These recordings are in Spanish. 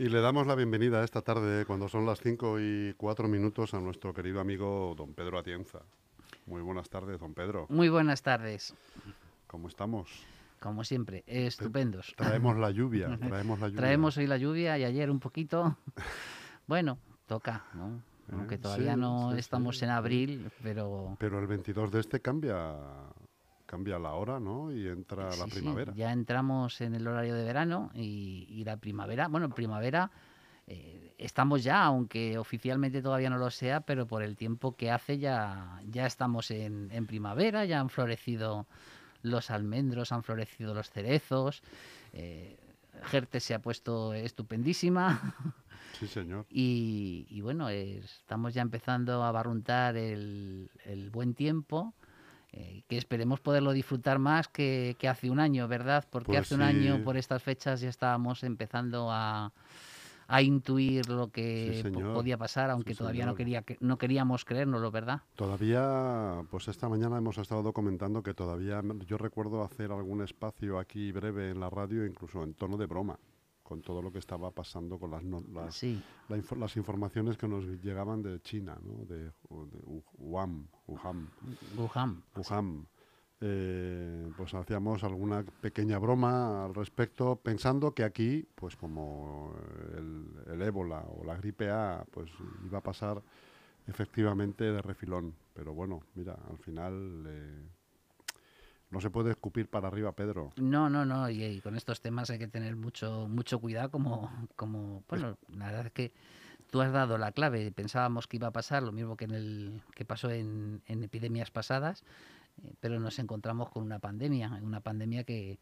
Y le damos la bienvenida esta tarde, cuando son las 5 y 4 minutos, a nuestro querido amigo don Pedro Atienza. Muy buenas tardes, don Pedro. Muy buenas tardes. ¿Cómo estamos? Como siempre, estupendos. Traemos la lluvia, traemos la lluvia. Traemos hoy la lluvia y ayer un poquito. Bueno, toca, ¿no? Aunque todavía no estamos en abril, pero... Pero el 22 de este cambia cambia la hora, ¿no? Y entra la primavera. ya entramos en el horario de verano y, la primavera, bueno, primavera eh, estamos ya, aunque oficialmente todavía no lo sea, pero por el tiempo que hace ya, ya estamos en, primavera, ya han florecido los almendros, han florecido los cerezos, eh, Gerte se ha puesto estupendísima. Sí, señor. Y, bueno, estamos ya empezando a barruntar el, el buen tiempo eh, que esperemos poderlo disfrutar más que, hace un año, ¿verdad? Porque pues hace un año, por estas fechas, ya estábamos empezando a, intuir lo que podía pasar, aunque todavía no, quería, no queríamos creérnoslo, ¿verdad? Todavía, pues esta mañana hemos estado documentando que todavía, yo recuerdo hacer algún espacio aquí breve en la radio, incluso en tono de broma con todo lo que estaba pasando con las, las, las informaciones que nos llegaban de China, ¿no? de, Wuhan. Wuhan. Wuhan. Eh, pues hacíamos alguna pequeña broma al respecto, pensando que aquí, pues como el, el, ébola o la gripe A, pues iba a pasar efectivamente de refilón. Pero bueno, mira, al final eh, no se puede escupir para arriba, Pedro. No, no, no. Y, con estos temas hay que tener mucho, mucho cuidado. Como, como, bueno, la verdad es que tú has dado la clave. Pensábamos que iba a pasar lo mismo que en el que pasó en, epidemias pasadas, eh, pero nos encontramos con una pandemia, una pandemia que,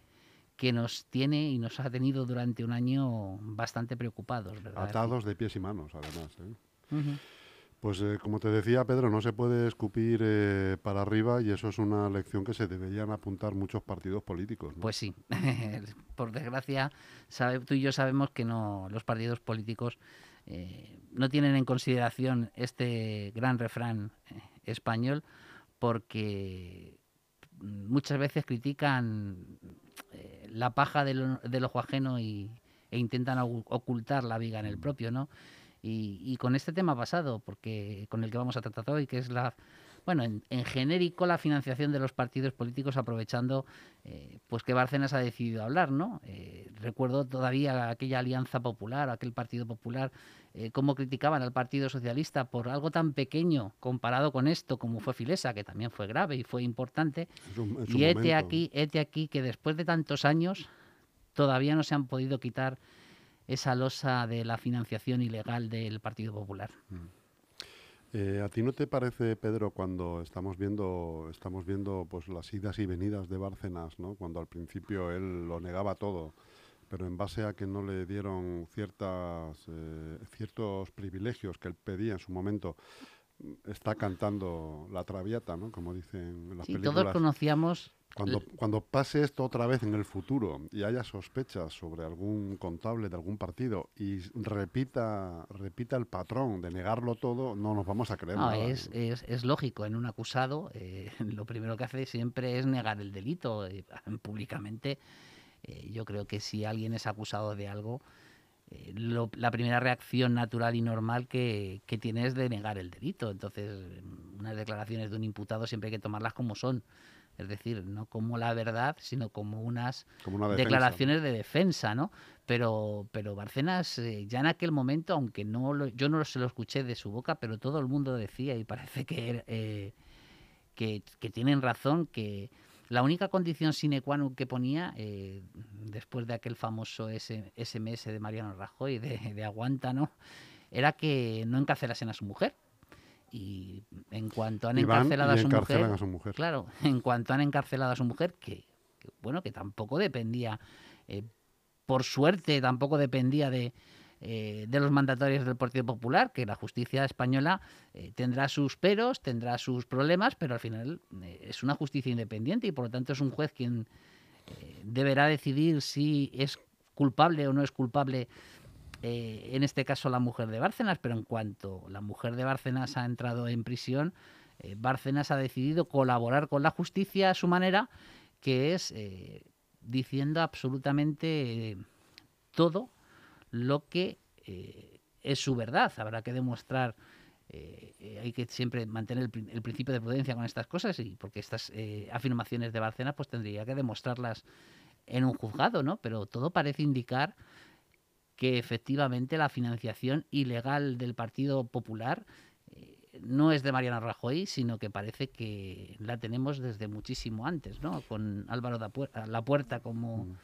que nos tiene y nos ha tenido durante un año bastante preocupados. ¿verdad? Atados de pies y manos, además. ¿eh? Pues eh, como te decía Pedro, no se puede escupir eh, para arriba y eso es una lección que se deberían apuntar muchos partidos políticos. Pues sí, por desgracia, sabe, tú y yo sabemos que no los partidos políticos eh, no tienen en consideración este gran refrán español porque muchas veces critican la paja del, del ojo ajeno y, e intentan ocultar la viga en el propio, ¿no? Y, con este tema pasado, porque con el que vamos a tratar hoy, que es la, bueno, en, genérico la financiación de los partidos políticos aprovechando eh, pues que Bárcenas ha decidido hablar, ¿no? Eh, recuerdo todavía aquella Alianza Popular, aquel Partido Popular, eh, cómo criticaban al Partido Socialista por algo tan pequeño comparado con esto como fue Filesa, que también fue grave y fue importante. y este aquí, este aquí que después de tantos años todavía no se han podido quitar esa losa de la financiación ilegal del Partido Popular. Mm. Eh, ¿A ti no te parece, Pedro, cuando estamos viendo, estamos viendo pues las idas y venidas de Bárcenas, ¿no? cuando al principio él lo negaba todo, pero en base a que no le dieron ciertas, eh, ciertos privilegios que él pedía en su momento, está cantando la traviata, ¿no? Como dicen las sí, películas. Todos conocíamos cuando, cuando pase esto otra vez en el futuro y haya sospechas sobre algún contable de algún partido y repita, repita el patrón de negarlo todo, no nos vamos a creer. No, Es, es, es, lógico. En un acusado, eh, lo primero que hace siempre es negar el delito eh, públicamente. Eh, yo creo que si alguien es acusado de algo, la primera reacción natural y normal que, que, tiene es de negar el delito. Entonces, unas declaraciones de un imputado siempre hay que tomarlas como son es decir, no como la verdad, sino como unas declaraciones de defensa, ¿no? Pero, pero Barcenas eh, ya en aquel momento, aunque no yo no se lo escuché de su boca, pero todo el mundo decía y parece que, eh, que, tienen razón que la única condición sine qua non que ponía eh, después de aquel famoso SMS de Mariano Rajoy de, de aguanta, ¿no? Era que no encarcelasen a su mujer y en cuanto han encarcelado a su, mujer, claro, en cuanto han encarcelado a su mujer, que, bueno, que tampoco dependía, eh, por suerte, tampoco dependía de, eh, de los mandatorios del Partido Popular, que la justicia española eh, tendrá sus peros, tendrá sus problemas, pero al final es una justicia independiente y por lo tanto es un juez quien deberá decidir si es culpable o no es culpable eh, en este caso la mujer de Bárcenas, pero en cuanto la mujer de Bárcenas ha entrado en prisión, eh, Bárcenas ha decidido colaborar con la justicia a su manera, que es eh, diciendo absolutamente todo lo que es su verdad. Habrá que demostrar hay que siempre mantener el, principio de prudencia con estas cosas y porque estas afirmaciones de Barcena pues tendría que demostrarlas en un juzgado, ¿no? Pero todo parece indicar que efectivamente la financiación ilegal del Partido Popular eh, no es de Mariano Rajoy, sino que parece que la tenemos desde muchísimo antes, ¿no? Con Álvaro La Puerta como, mm.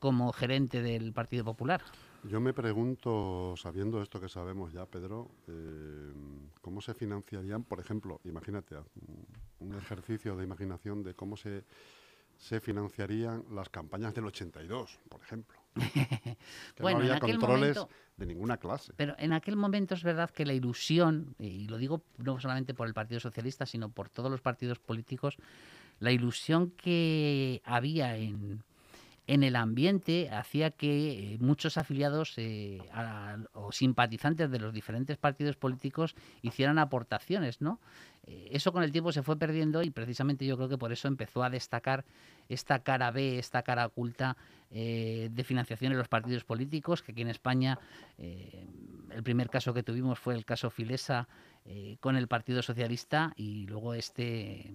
como gerente del Partido Popular. Yo me pregunto, sabiendo esto que sabemos ya, Pedro, eh, ¿cómo se financiarían, por ejemplo, imagínate, un ejercicio de imaginación de cómo se se financiarían las campañas del 82, por ejemplo. que no había controles de ninguna clase. Pero en aquel momento es verdad que la ilusión, y lo digo no solamente por el Partido Socialista, sino por todos los partidos políticos, la ilusión que había en, en el ambiente hacía que eh, muchos afiliados eh, o simpatizantes de los diferentes partidos políticos hicieran aportaciones, ¿no? Eh, eso con el tiempo se fue perdiendo y precisamente yo creo que por eso empezó a destacar esta cara B, esta cara oculta de financiación en los partidos políticos, que aquí en España el primer caso que tuvimos fue el caso Filesa con el Partido Socialista y luego este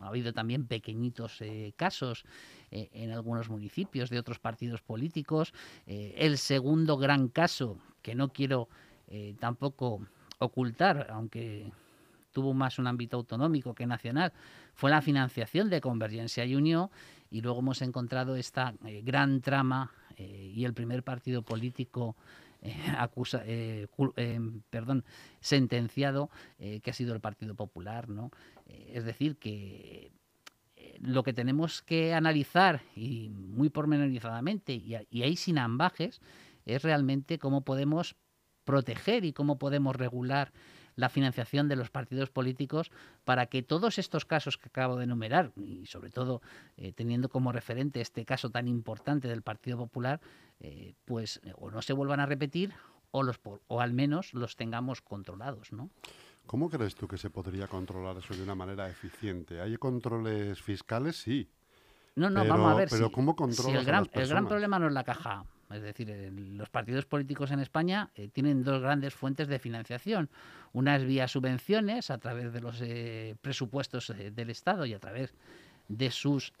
ha habido también pequeñitos casos eh, en algunos municipios de otros partidos políticos. Eh, el segundo gran caso, que no quiero eh, tampoco ocultar, aunque tuvo más un ámbito autonómico que nacional, fue la financiación de Convergencia y Unión y luego hemos encontrado esta gran trama y el primer partido político acusa, perdón, sentenciado que ha sido el Partido Popular, ¿no? es decir, que lo que tenemos que analizar, y muy pormenorizadamente, y, y ahí sin ambajes, es realmente cómo podemos proteger y cómo podemos regular la financiación de los partidos políticos para que todos estos casos que acabo de enumerar, y sobre todo eh, teniendo como referente este caso tan importante del Partido Popular, eh, pues o no se vuelvan a repetir o, los, o al menos los tengamos controlados. ¿no? ¿Cómo crees tú que se podría controlar eso de una manera eficiente? ¿Hay controles fiscales? Sí. No, no, vamos a ver. Pero ¿cómo controlas el, gran, el gran problema no es la caja. Es decir, los partidos políticos en España eh, tienen dos grandes fuentes de financiación. Una es vía subvenciones a través de los eh, presupuestos eh, del Estado y a través de sus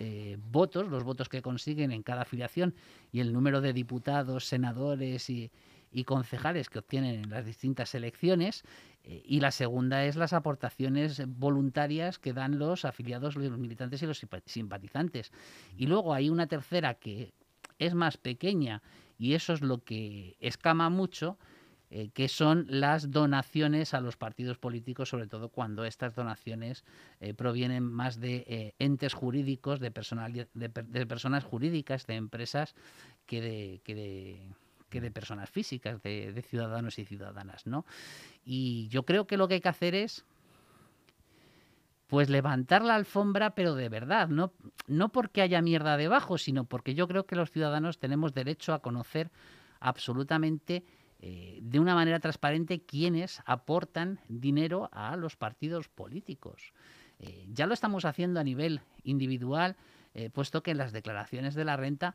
votos, los votos que consiguen en cada afiliación y el número de diputados, senadores y, y concejales que obtienen en las distintas elecciones y la segunda es las aportaciones voluntarias que dan los afiliados, los militantes y los simpatizantes. Y luego hay una tercera que es más pequeña y eso es lo que escama mucho, eh, que son las donaciones a los partidos políticos, sobre todo cuando estas donaciones eh, provienen más de entes jurídicos, de, de, personas jurídicas, de empresas, que de, que de que de personas físicas, de, ciudadanos y ciudadanas, ¿no? Y yo creo que lo que hay que hacer es pues levantar la alfombra, pero de verdad, no, no porque haya mierda debajo, sino porque yo creo que los ciudadanos tenemos derecho a conocer absolutamente eh, de una manera transparente quiénes aportan dinero a los partidos políticos. Eh, ya lo estamos haciendo a nivel individual, eh, puesto que en las declaraciones de la renta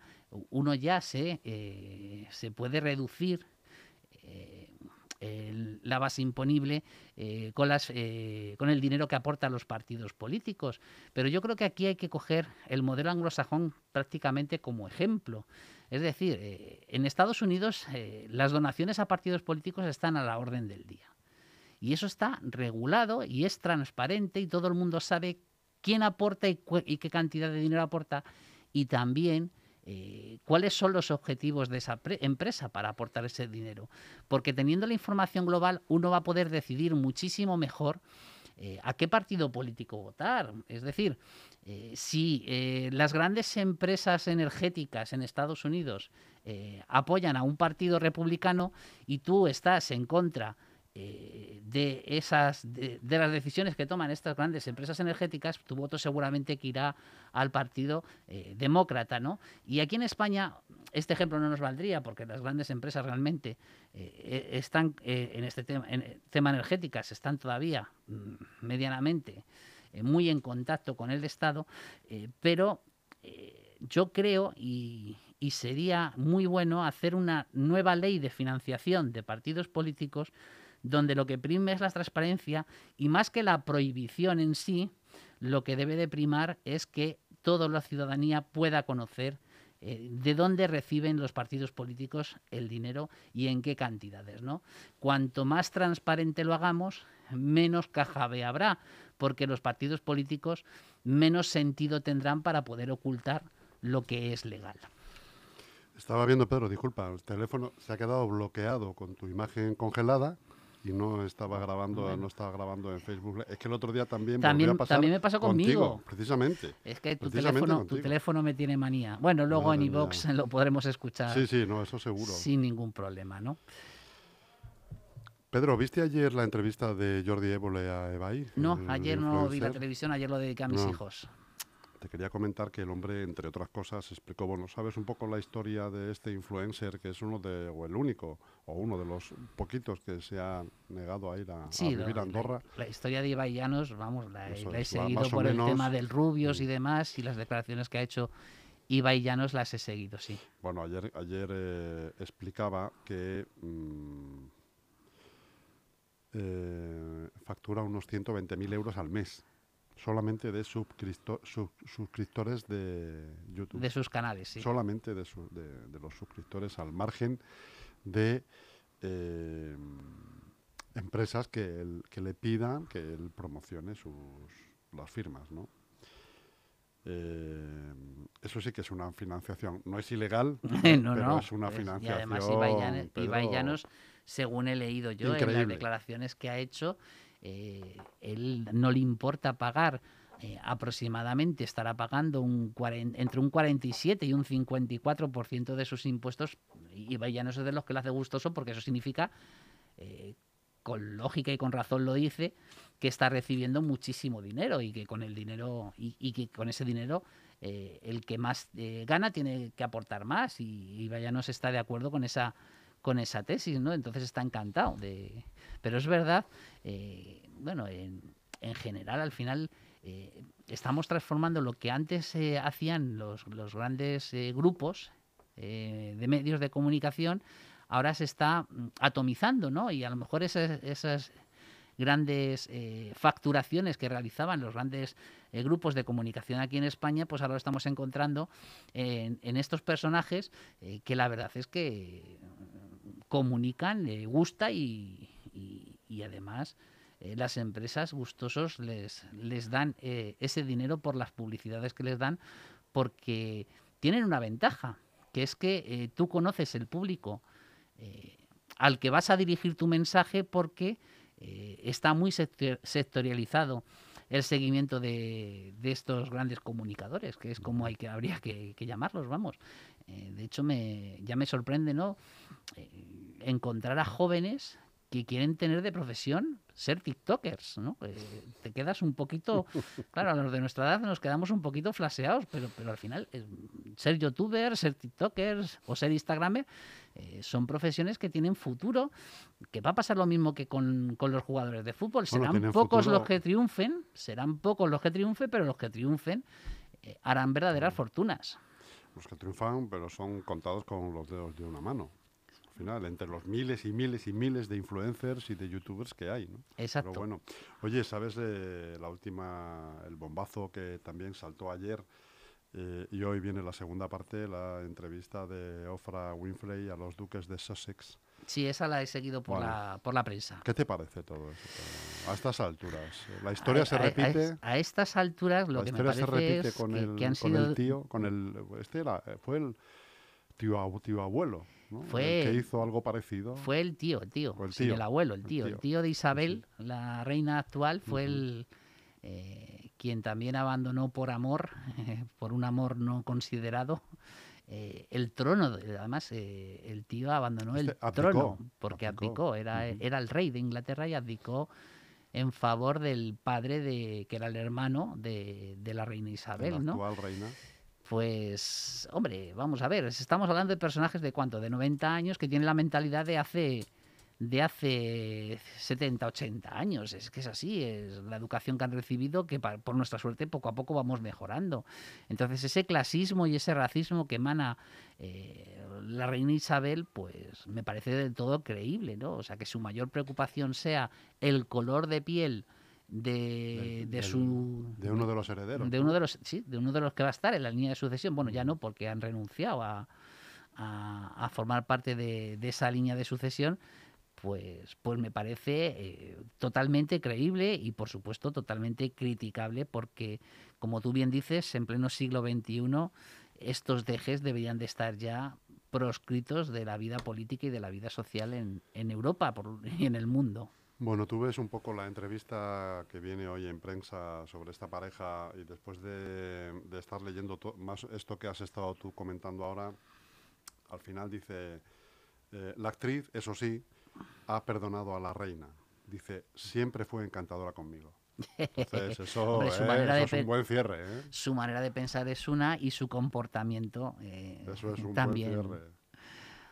uno ya se, se puede reducir eh, la base imponible con, las, con el dinero que aportan los partidos políticos. Pero yo creo que aquí hay que coger el modelo anglosajón prácticamente como ejemplo. Es decir, en Estados Unidos las donaciones a partidos políticos están a la orden del día. Y eso está regulado y es transparente y todo el mundo sabe quién aporta y, qué cantidad de dinero aporta y también eh, cuáles son los objetivos de esa empresa para aportar ese dinero. Porque teniendo la información global uno va a poder decidir muchísimo mejor eh, a qué partido político votar. Es decir, eh, si las grandes empresas energéticas en Estados Unidos apoyan a un partido republicano y tú estás en contra eh, de esas de, las decisiones que toman estas grandes empresas energéticas, tu voto seguramente que irá al partido eh, demócrata, ¿no? Y aquí en España este ejemplo no nos valdría porque las grandes empresas realmente eh, están en este tema, en tema energéticas están todavía mm, medianamente muy en contacto con el Estado, pero yo creo y, y sería muy bueno hacer una nueva ley de financiación de partidos políticos donde lo que prime es la transparencia y más que la prohibición en sí, lo que debe de primar es que toda la ciudadanía pueda conocer eh, de dónde reciben los partidos políticos el dinero y en qué cantidades. ¿no? Cuanto más transparente lo hagamos, menos caja B habrá, porque los partidos políticos menos sentido tendrán para poder ocultar lo que es legal. Estaba viendo, Pedro, disculpa, el teléfono se ha quedado bloqueado con tu imagen congelada y no estaba grabando no estaba grabando en Facebook. Es que el otro día también también, también me pasó conmigo. precisamente. Es que tu teléfono, tu teléfono me tiene manía. Bueno, luego en iVox lo podremos escuchar. Sí, sí, no, eso seguro. Sin ningún problema, ¿no? Pedro, ¿viste ayer la entrevista de Jordi Évole a Ebay? No, ayer no vi la televisión, ayer lo dediqué a mis hijos. Te quería comentar que el hombre, entre otras cosas, explicó, bueno, ¿sabes un poco la historia de este influencer que es uno de, o el único, o uno de los poquitos que se ha negado a ir a, vivir a Andorra? La, historia de Ibai Llanos, vamos, la, he seguido por el tema del Rubios y demás, y las declaraciones que ha hecho Ibai Llanos las he seguido, sí. Bueno, ayer, ayer eh, explicaba que... Mm, eh, factura unos 120.000 euros al mes solamente de suscriptores de YouTube. De sus canales, sí. Solamente de, de, los suscriptores al margen de eh, empresas que, que, le pidan que él promocione sus, las firmas, ¿no? Eh, eso sí que es una financiación. No es ilegal, pero es una financiación. Y además Ibai Llanos, según he leído yo en las declaraciones que ha hecho, eh, él no le importa pagar eh, aproximadamente estará pagando un entre un 47 y un 54% de sus impuestos y vaya no sé de los que le hace gustoso porque eso significa eh, con lógica y con razón lo dice que está recibiendo muchísimo dinero y que con el dinero y, que con ese dinero el que más gana tiene que aportar más y, y vaya no se está de acuerdo con esa con esa tesis, ¿no? Entonces está encantado de... Pero es verdad, eh, bueno, en, general al final eh, estamos transformando lo que antes eh, hacían los, grandes grupos de medios de comunicación, ahora se está mm, atomizando, ¿no? Y a lo mejor esas, grandes facturaciones que realizaban los grandes grupos de comunicación aquí en España, pues ahora estamos encontrando en, en estos personajes que la verdad es que comunican, le gusta y, además eh, las empresas gustosos les, les dan eh, ese dinero por las publicidades que les dan porque tienen una ventaja, que es que eh, tú conoces el público al que vas a dirigir tu mensaje porque está muy sectorializado el seguimiento de, estos grandes comunicadores, que es como hay que habría que, llamarlos, vamos. de hecho, me, ya me sorprende, ¿no? encontrar a jóvenes que quieren tener de profesión ser TikTokers, ¿no? Eh, te quedas un poquito, claro, a los de nuestra edad nos quedamos un poquito flaseados, pero, pero al final eh, ser youtuber, ser tiktokers o ser instagramer eh, son profesiones que tienen futuro, que va a pasar lo mismo que con, los jugadores de fútbol. Serán pocos los que triunfen, serán pocos los que triunfen, pero los que triunfen harán verdaderas fortunas. Los que triunfan, pero son contados con los dedos de una mano final, entre los miles y miles y miles de influencers y de youtubers que hay, ¿no? Exacto. Pero bueno, oye, ¿sabes eh, la última, el bombazo que también saltó ayer? Eh, y hoy viene la segunda parte, la entrevista de Ofra Winfrey a los duques de Sussex. Sí, esa la he seguido por, la, por la prensa. ¿Qué te parece todo eso? A estas alturas. ¿La historia se repite? A, estas alturas lo que me parece se repite con, el, que han con el tío, con el... Este era, fue el tío, tío abuelo. Fue, el que hizo algo parecido. Fue el tío, el tío, el, abuelo, el tío, el tío, de Isabel, la reina actual, fue el eh, quien también abandonó por amor, por un amor no considerado, eh, el trono. Además, eh, el tío abandonó el este trono porque abdicó, era, era el rey de Inglaterra y abdicó en favor del padre de que era el hermano de, la reina Isabel, la actual reina. Pues, hombre, vamos a ver, estamos hablando de personajes de cuánto, de 90 años que tienen la mentalidad de hace de hace 70, 80 años. Es que es así, es la educación que han recibido que por nuestra suerte poco a poco vamos mejorando. Entonces ese clasismo y ese racismo que emana eh, la reina Isabel, pues me parece del todo creíble, ¿no? O sea, que su mayor preocupación sea el color de piel de, de, su de uno de los herederos de uno de los sí de uno de los que va a estar en la línea de sucesión. Bueno ya no porque han renunciado a, a, formar parte de, esa línea de sucesión pues, pues me parece eh, totalmente creíble y por supuesto totalmente criticable porque, como tú bien dices, en pleno siglo XXI estos dejes deberían de estar ya proscritos de la vida política y de la vida social en, en Europa y en el mundo. Bueno, tú ves un poco la entrevista que viene hoy en prensa sobre esta pareja y después de, estar leyendo más esto que has estado tú comentando ahora, al final dice, eh, la actriz, eso sí, ha perdonado a la reina. Dice, siempre fue encantadora conmigo. Entonces, eso, es un buen cierre. ¿eh? Su manera de pensar es una y su comportamiento eh, eso es un también. Buen cierre.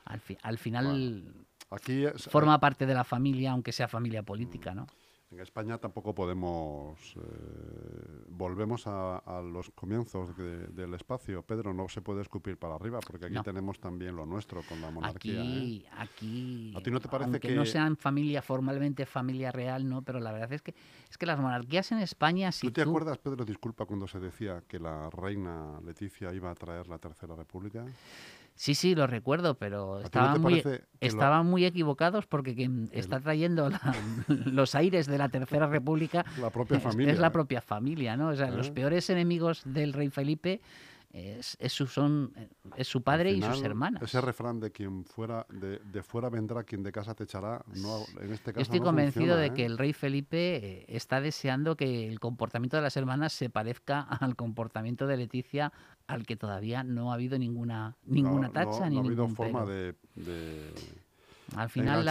Al, al final aquí forma parte de la familia, aunque sea familia política, ¿no? En España tampoco podemos. Eh, volvemos a, los comienzos del espacio. Pedro, no se puede escupir para arriba, porque aquí tenemos también lo nuestro con la monarquía. Aquí, ¿eh? aquí. ¿A ti no te parece aunque que.? no sean familia, formalmente familia real, no, pero la verdad es que, es que las monarquías en España. Si ¿Tú te acuerdas, Pedro, disculpa, cuando se decía que la reina Leticia iba a traer la Tercera República? Sí, sí, lo recuerdo, pero estaban, muy, estaban muy equivocados porque quien está trayendo los aires de la Tercera República la propia familia, es, la propia familia, ¿no? O sea, los ¿Eh? peores enemigos del rey Felipe es, su, son, es su padre y sus hermanas. Ese refrán de quien fuera de, de, fuera vendrá, quien de casa te echará, no, en este caso Estoy convencido de ¿eh? que el rey Felipe eh, está deseando que el comportamiento de las hermanas se parezca al comportamiento de Leticia, al que todavía no ha habido ninguna, ninguna tacha. No, ha habido forma de al final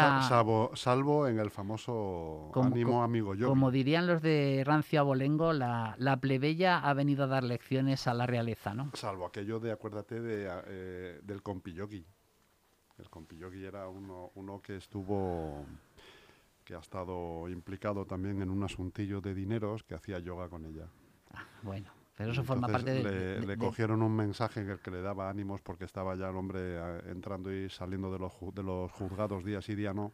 salvo, en el famoso ánimo amigo yo. Como dirían los de Rancio Abolengo, la, la, plebeya ha venido a dar lecciones a la realeza, ¿no? Salvo aquello de, acuérdate, de, eh, del compilloqui. El compilloqui era uno, uno que estuvo que ha estado implicado también en un asuntillo de dineros que hacía yoga con ella. Ah, bueno. Pero eso forma parte de le, cogieron un mensaje en el que le daba ánimos porque estaba ya el hombre eh, entrando y saliendo de los, de los juzgados día sí día no.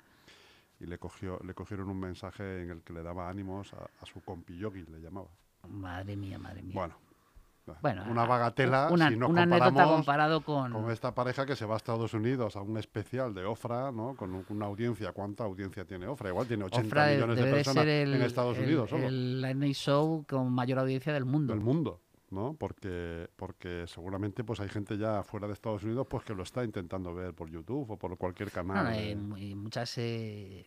Y le, cogió, le cogieron un mensaje en el que le daba ánimos a, a su yogi le llamaba. Madre mía, madre mía. Bueno, bueno, una bagatela una, si nos una anécdota comparado con... con esta pareja que se va a Estados Unidos a un especial de Ofra, ¿no? Con una audiencia, ¿cuánta audiencia tiene Ofra? Igual tiene 80 millones de personas en Estados Unidos solo. El NA Show con mayor audiencia del mundo. Del mundo. ¿no? Porque, porque seguramente pues hay gente ya fuera de Estados Unidos pues que lo está intentando ver por YouTube o por cualquier canal. en, muchas eh,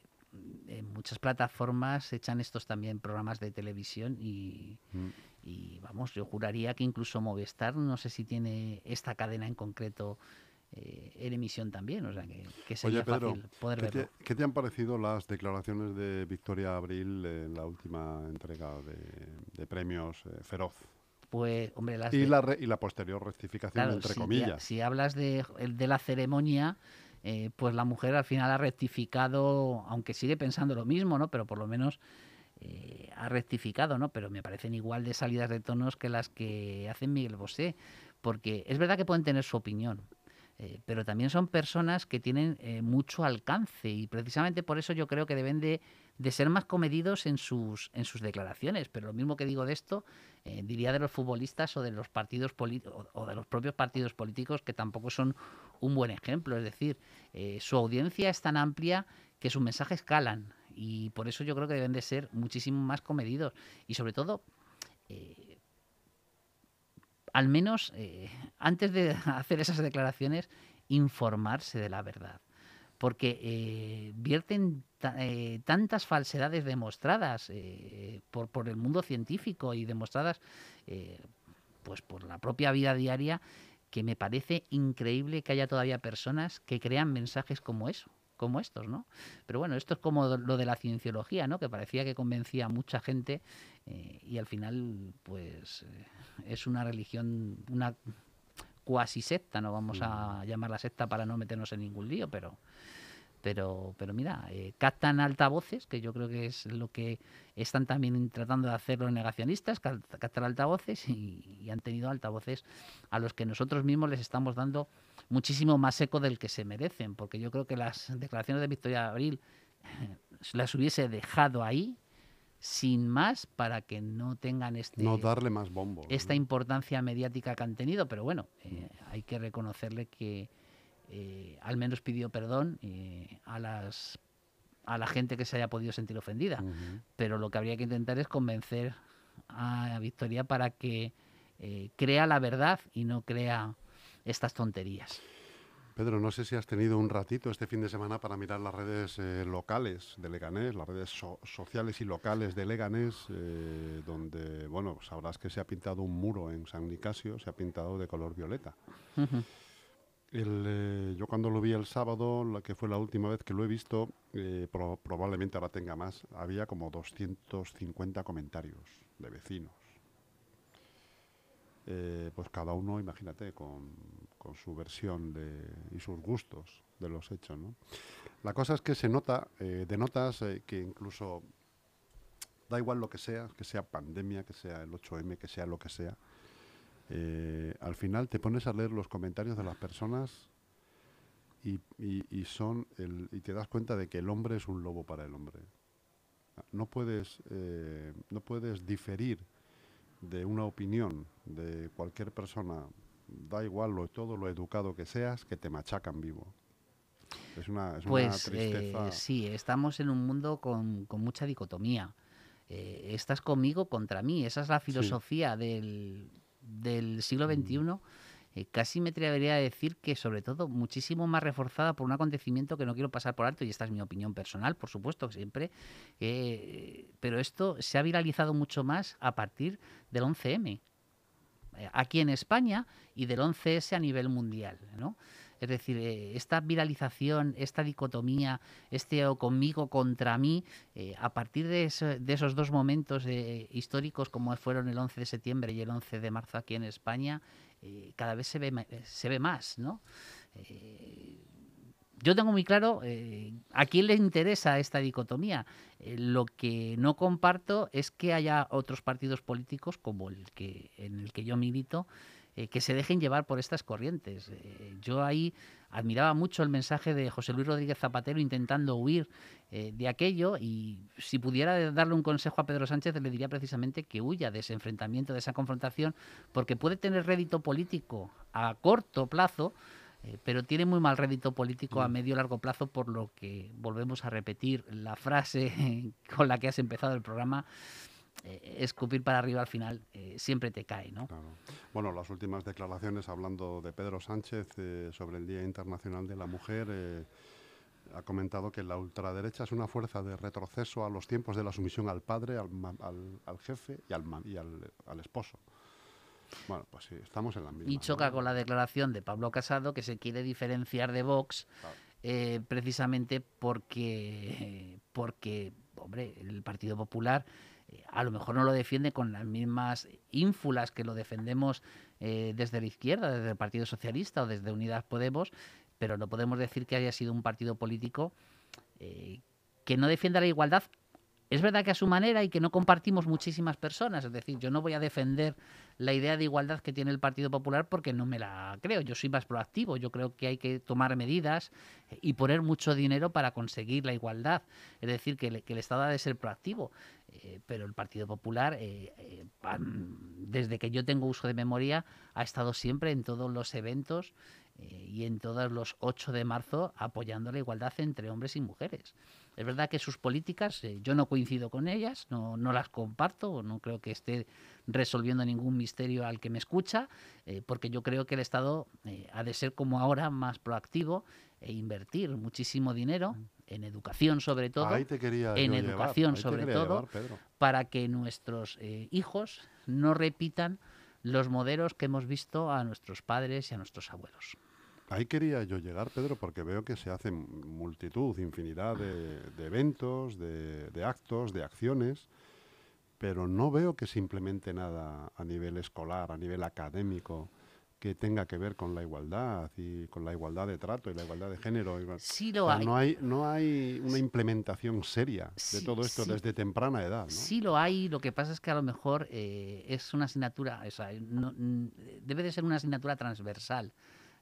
en muchas plataformas echan estos también programas de televisión y, mm. Y vamos, yo juraría que incluso Movistar, no sé si tiene esta cadena en concreto eh, en emisión también, o sea que, sería fácil poder ¿qué verlo. Te, ¿Qué te han parecido las declaraciones de Victoria Abril en la última entrega de, premios eh, Feroz? Pues, hombre, y, la y la posterior rectificación, entre comillas. si hablas de, de la ceremonia, eh, pues la mujer al final ha rectificado, aunque sigue pensando lo mismo, ¿no? Pero por lo menos eh, ha rectificado, ¿no? Pero me parecen igual de salidas de tonos que las que hacen Miguel Bosé, porque es verdad que pueden tener su opinión, eh, pero también son personas que tienen eh, mucho alcance y precisamente por eso yo creo que deben de, ser más comedidos en sus, en sus declaraciones. Pero lo mismo que digo de esto, diría de los futbolistas o de los partidos políticos o de los propios partidos políticos que tampoco son un buen ejemplo. Es decir, su audiencia es tan amplia que sus mensajes calan y por eso yo creo que deben de ser muchísimo más comedidos. Y sobre todo eh, al menos eh, antes de hacer esas declaraciones informarse de la verdad. Porque eh, vierten tantas falsedades demostradas por, por, el mundo científico y demostradas pues por la propia vida diaria que me parece increíble que haya todavía personas que crean mensajes como eso como estos, ¿no? Pero bueno, esto es como lo de la cienciología, ¿no? Que parecía que convencía a mucha gente eh, y al final, pues, eh, es una religión, una cuasi secta, no vamos a llamarla secta para no meternos en ningún lío, pero pero, pero mira, eh, captan altavoces, que yo creo que es lo que están también tratando de hacer los negacionistas, captar altavoces y, han tenido altavoces a los que nosotros mismos les estamos dando muchísimo más eco del que se merecen, porque yo creo que las declaraciones de Victoria Abril eh, las hubiese dejado ahí sin más para que no tengan este no darle más bombo esta importancia mediática que han tenido pero bueno eh, hay que reconocerle que eh, al menos pidió perdón eh, a las a la gente que se haya podido sentir ofendida. Pero lo que habría que intentar es convencer a Victoria para que crea la verdad y no crea estas tonterías. Pedro, no sé si has tenido un ratito este fin de semana para mirar las redes locales de Leganés, las redes sociales y locales de Leganés, donde, bueno, sabrás que se ha pintado un muro en San Nicasio, se ha pintado de color violeta. Eh, yo cuando lo vi el sábado, la que fue la última vez que lo he visto, eh, probablemente ahora tenga más, había como 250 comentarios de vecinos. Eh, pues cada uno, imagínate, con, su versión de, y sus gustos de los hechos. La cosa es que se nota, denotas que incluso da igual lo que sea, que sea pandemia, que sea el 8M, que sea lo que sea, eh, al final te pones a leer los comentarios de las personas y, son y te das cuenta de que el hombre es un lobo para el hombre. No puedes, eh, no puedes diferir de una opinión de cualquier persona, da igual lo, todo lo educado que seas, que te machacan vivo. Es una, pues, eh, sí, estamos en un mundo con, mucha dicotomía. estás conmigo contra mí. Esa es la filosofía del, del siglo XXI, mm. Eh, casi me atrevería a decir que sobre todo muchísimo más reforzada por un acontecimiento que no quiero pasar por alto, y esta es mi opinión personal, por supuesto, siempre, eh, pero esto se ha viralizado mucho más a partir del 11M, eh, aquí en España y del 11S a nivel mundial, ¿no? Es decir, esta viralización, esta dicotomía, este o conmigo contra mí, a partir de, esos dos momentos eh, históricos como fueron el 11 de septiembre y el 11 de marzo aquí en España, cada vez se ve, se ve más, ¿no? yo tengo muy claro a quién le interesa esta dicotomía. lo que no comparto es que haya otros partidos políticos como el que en el que yo milito eh, que se dejen llevar por estas corrientes. Eh, yo ahí admiraba mucho el mensaje de José Luis Rodríguez Zapatero intentando huir eh, de aquello y si pudiera darle un consejo a Pedro Sánchez le diría precisamente que huya de ese enfrentamiento, de esa confrontación, porque puede tener rédito político a corto plazo, pero tiene muy mal rédito político a mm. medio largo plazo, por lo que volvemos a repetir la frase con la que has empezado el programa eh, escupir para arriba al final eh, siempre te cae, ¿no? Bueno, las últimas declaraciones hablando de Pedro Sánchez eh, sobre el Día Internacional de la Mujer ha comentado que la ultraderecha es una fuerza de retroceso a los tiempos de la sumisión al padre, al, jefe y, al, y al, esposo. Bueno, pues sí, estamos en la misma. Y choca con la declaración de Pablo Casado que se quiere diferenciar de Vox precisamente porque, porque, hombre, el Partido Popular a lo mejor no lo defiende con las mismas ínfulas que lo defendemos eh, desde la izquierda, desde el Partido Socialista o desde Unidas Podemos, pero no podemos decir que haya sido un partido político eh, que no defienda la igualdad es verdad que a su manera y que no compartimos muchísimas personas. Es decir, yo no voy a defender la idea de igualdad que tiene el Partido Popular porque no me la creo. Yo soy más proactivo. Yo creo que hay que tomar medidas y poner mucho dinero para conseguir la igualdad. Es decir, que, el Estado ha de ser proactivo. Eh, pero el Partido Popular, eh, eh, desde que yo tengo uso de memoria, ha estado siempre en todos los eventos y en todos los 8 de marzo apoyando la igualdad entre hombres y mujeres. Es verdad que sus políticas, eh, yo no coincido con ellas, no, no, las comparto, no creo que esté resolviendo ningún misterio al que me escucha, eh, porque yo creo que el Estado eh, ha de ser como ahora más proactivo e invertir muchísimo dinero en educación sobre todo, en educación sobre todo, para que nuestros hijos no repitan los modelos que hemos visto a nuestros padres y a nuestros abuelos. Ahí quería yo llegar, Pedro, porque veo que se hacen multitud, infinidad de, eventos, de, actos, de acciones, pero no veo que se implemente nada a nivel escolar, a nivel académico, que tenga que ver con la igualdad y con la igualdad de trato y la igualdad de género. Sí lo hay. No hay. No hay una implementación seria de todo esto desde temprana edad. ¿no? Sí lo hay, lo que pasa es que a lo mejor eh, es una asignatura, o sea, debe de ser una asignatura transversal,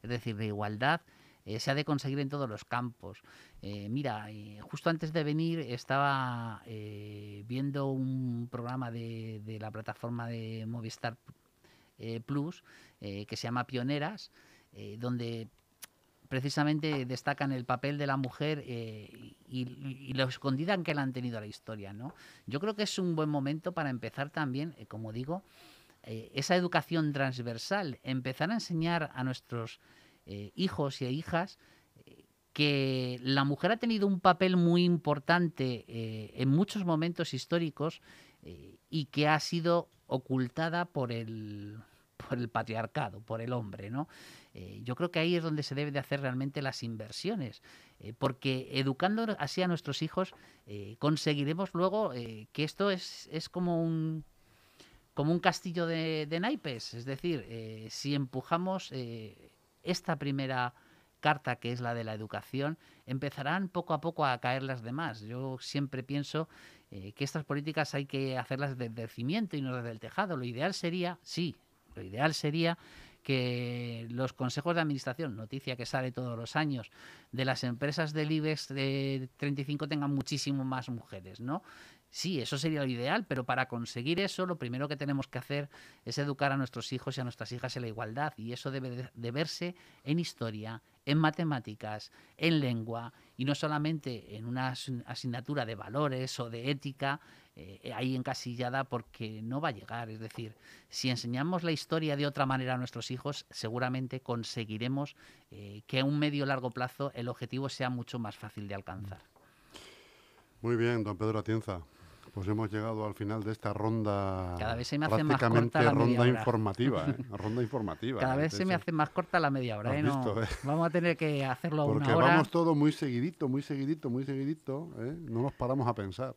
es decir, de igualdad. Eh, se ha de conseguir en todos los campos. Eh, mira, justo antes de venir estaba viendo un programa de, la plataforma de Movistar eh, Plus, eh, que se llama Pioneras, eh, donde precisamente destacan el papel de la mujer y, y, lo escondida que la han tenido la historia. ¿no? Yo creo que es un buen momento para empezar también, como digo, esa educación transversal, empezar a enseñar a nuestros hijos y hijas que la mujer ha tenido un papel muy importante en muchos momentos históricos y que ha sido ocultada por el, por el patriarcado, por el hombre, ¿no? Eh, yo creo que ahí es donde se debe de hacer realmente las inversiones, eh, porque educando así a nuestros hijos eh, conseguiremos luego que esto es, es como un como un castillo de, naipes, es decir, si empujamos esta primera carta que es la de la educación, empezarán poco a poco a caer las demás. Yo siempre pienso eh, que estas políticas hay que hacerlas desde el cimiento y no desde el tejado. Lo ideal sería, sí, lo ideal sería que los consejos de administración, noticia que sale todos los años, de las empresas del IBEX de 35 tengan muchísimo más mujeres, ¿no? Sí, eso sería lo ideal, pero para conseguir eso lo primero que tenemos que hacer es educar a nuestros hijos y a nuestras hijas en la igualdad y eso debe de verse en historia, en matemáticas, en lengua y no solamente en una asignatura de valores o de ética eh, ahí encasillada porque no va a llegar. Es decir, si enseñamos la historia de otra manera a nuestros hijos, seguramente conseguiremos eh, que a un medio largo plazo el objetivo sea mucho más fácil de alcanzar. Muy bien, don Pedro Atienza. Pues hemos llegado al final de esta ronda. Cada vez se me hace más corta la ronda media informativa, ¿eh? ronda informativa. Cada vez se me hace más corta la media hora. ¿eh? No, ¿eh? Vamos a tener que hacerlo a Porque una hora. vamos todo muy seguidito, muy seguidito, muy seguidito. ¿eh? No nos paramos a pensar.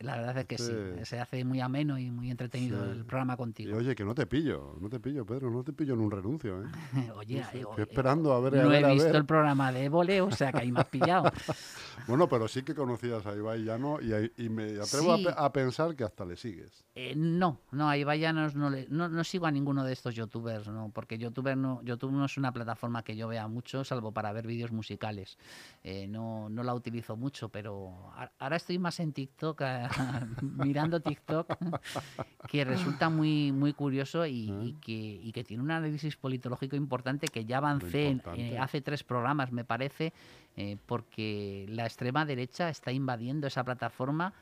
La verdad es que sí, se hace muy ameno y muy entretenido el programa contigo. Y oye, que no te pillo, no te pillo, Pedro, no te pillo en un renuncio. ¿eh? oye, estoy esperando a ver. No he visto el programa de voleo, o sea que ahí me has pillado. bueno, pero sí que conocías a Ibai Llano y, y me atrevo a, pensar que hasta le sigues. Eh, no, no, a Ibai no, no, no, sigo a ninguno de estos youtubers, no, porque YouTube no, YouTube no es una plataforma que yo vea mucho, salvo para ver vídeos musicales. Eh, no, no la utilizo mucho, pero ahora estoy más en TikTok. mirando TikTok que resulta muy, muy curioso y, que, que, tiene un análisis politológico importante que ya avancé eh, hace tres programas, me parece, eh, porque la extrema derecha está invadiendo esa plataforma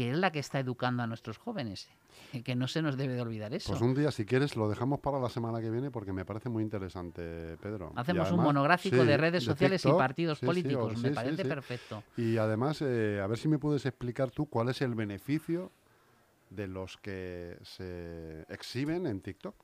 que es la que está educando a nuestros jóvenes. Que no se nos debe de olvidar eso. Pues un día, si quieres, lo dejamos para la semana que viene porque me parece muy interesante, Pedro. Hacemos un monográfico de redes sociales y partidos políticos. me parece perfecto. Y además, eh, a ver si me puedes explicar tú cuál es el beneficio de los que se exhiben en TikTok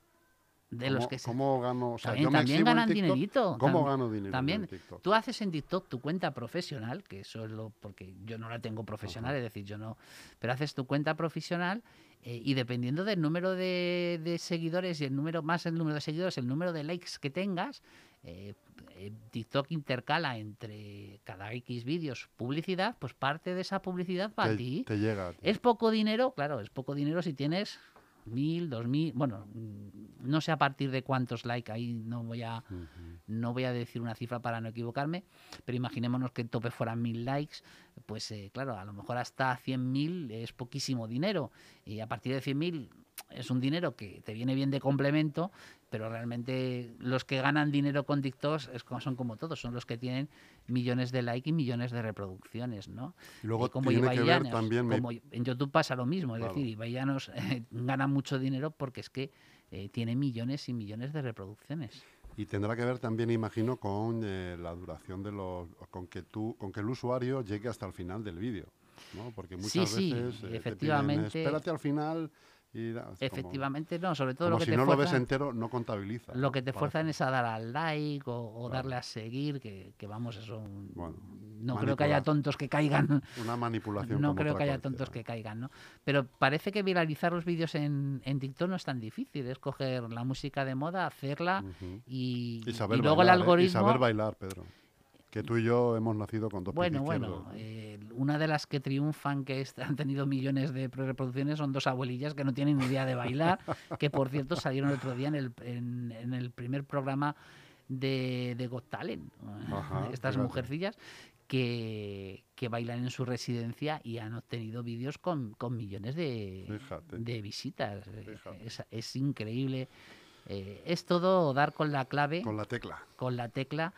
de los que ¿Cómo gano? también, ganan dinerito. ¿Cómo gano dinero? También. En TikTok? Tú haces en TikTok tu cuenta profesional, que eso es lo. porque yo no la tengo profesional, es decir, yo no. Pero haces tu cuenta profesional eh, y dependiendo del número de, seguidores y el número, más el número de seguidores, el número de likes que tengas, eh, eh, TikTok intercala entre cada X vídeos publicidad, pues parte de esa publicidad va a ti. Te llega. Es poco dinero, claro, es poco dinero si tienes mil, dos mil, bueno, mm, no sé a partir de cuántos likes, ahí no voy a, no voy a decir una cifra para no equivocarme, pero imaginémonos que el tope fueran mil likes, pues eh, claro, a lo mejor hasta cien mil es poquísimo dinero y a partir de cien mil es un dinero que te viene bien de complemento, pero realmente los que ganan dinero con TikTok es, son como todos, son los que tienen millones de likes y millones de reproducciones, ¿no? Y luego como tiene que ver también... Como en YouTube pasa lo mismo, es decir, Ibaianos eh, gana mucho dinero porque es que eh, tiene millones y millones de reproducciones. Y tendrá que ver también, imagino, con eh, la duración de los... con que tú, con que el usuario llegue hasta el final del vídeo, ¿no? Porque muchas veces... efectivamente. espérate al final Y da- es como- Efectivamente, no, sobre todo lo que si te no lo ves entero, no contabiliza. Lo que te parece. fuerzan es a dar al like o, o Claro. darle a seguir, que, que vamos, eso. Bueno, no creo que haya tontos que caigan. Una manipulación No creo que haya tontos que caigan, ¿no? Pero parece que viralizar los vídeos en, en TikTok no es tan difícil. Es coger la música de moda, hacerla y, Y y luego bailar, el ¿eh? algoritmo. Y saber bailar, Pedro. Que tú y yo hemos nacido con dos Bueno, bueno, eh, una de las que triunfan, que han tenido millones de reproducciones, son dos abuelillas que no tienen ni idea de bailar, que por cierto salieron el otro día en el, en, en el primer programa de, de Got Talent. Ajá, Estas fíjate. mujercillas que, que bailan en su residencia y han obtenido vídeos con, con millones de, Fíjate. de visitas. Fíjate. Es, es increíble. Eh, es todo dar con la clave Con la tecla. con la tecla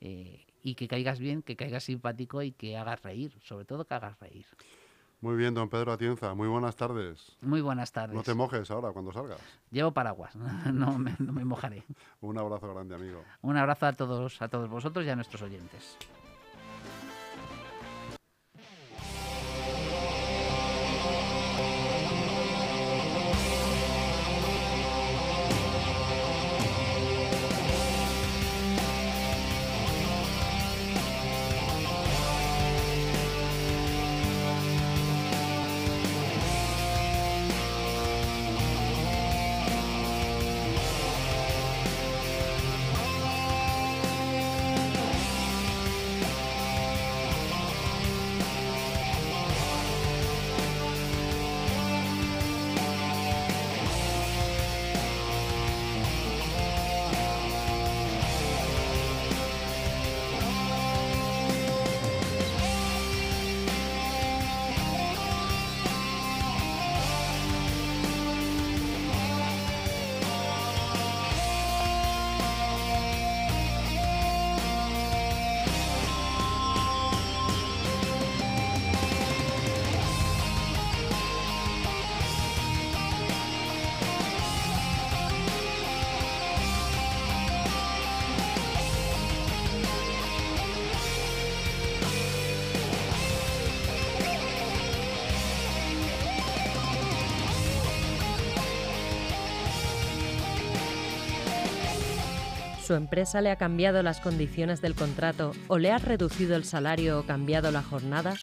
eh, y que caigas bien, que caigas simpático y que hagas reír, sobre todo que hagas reír. Muy bien, don Pedro Atienza. Muy buenas tardes. Muy buenas tardes. No te mojes ahora cuando salgas. Llevo paraguas, no me, no me mojaré. Un abrazo grande, amigo. Un abrazo a todos, a todos vosotros y a nuestros oyentes. ¿Su empresa le ha cambiado las condiciones del contrato o le ha reducido el salario o cambiado la jornada?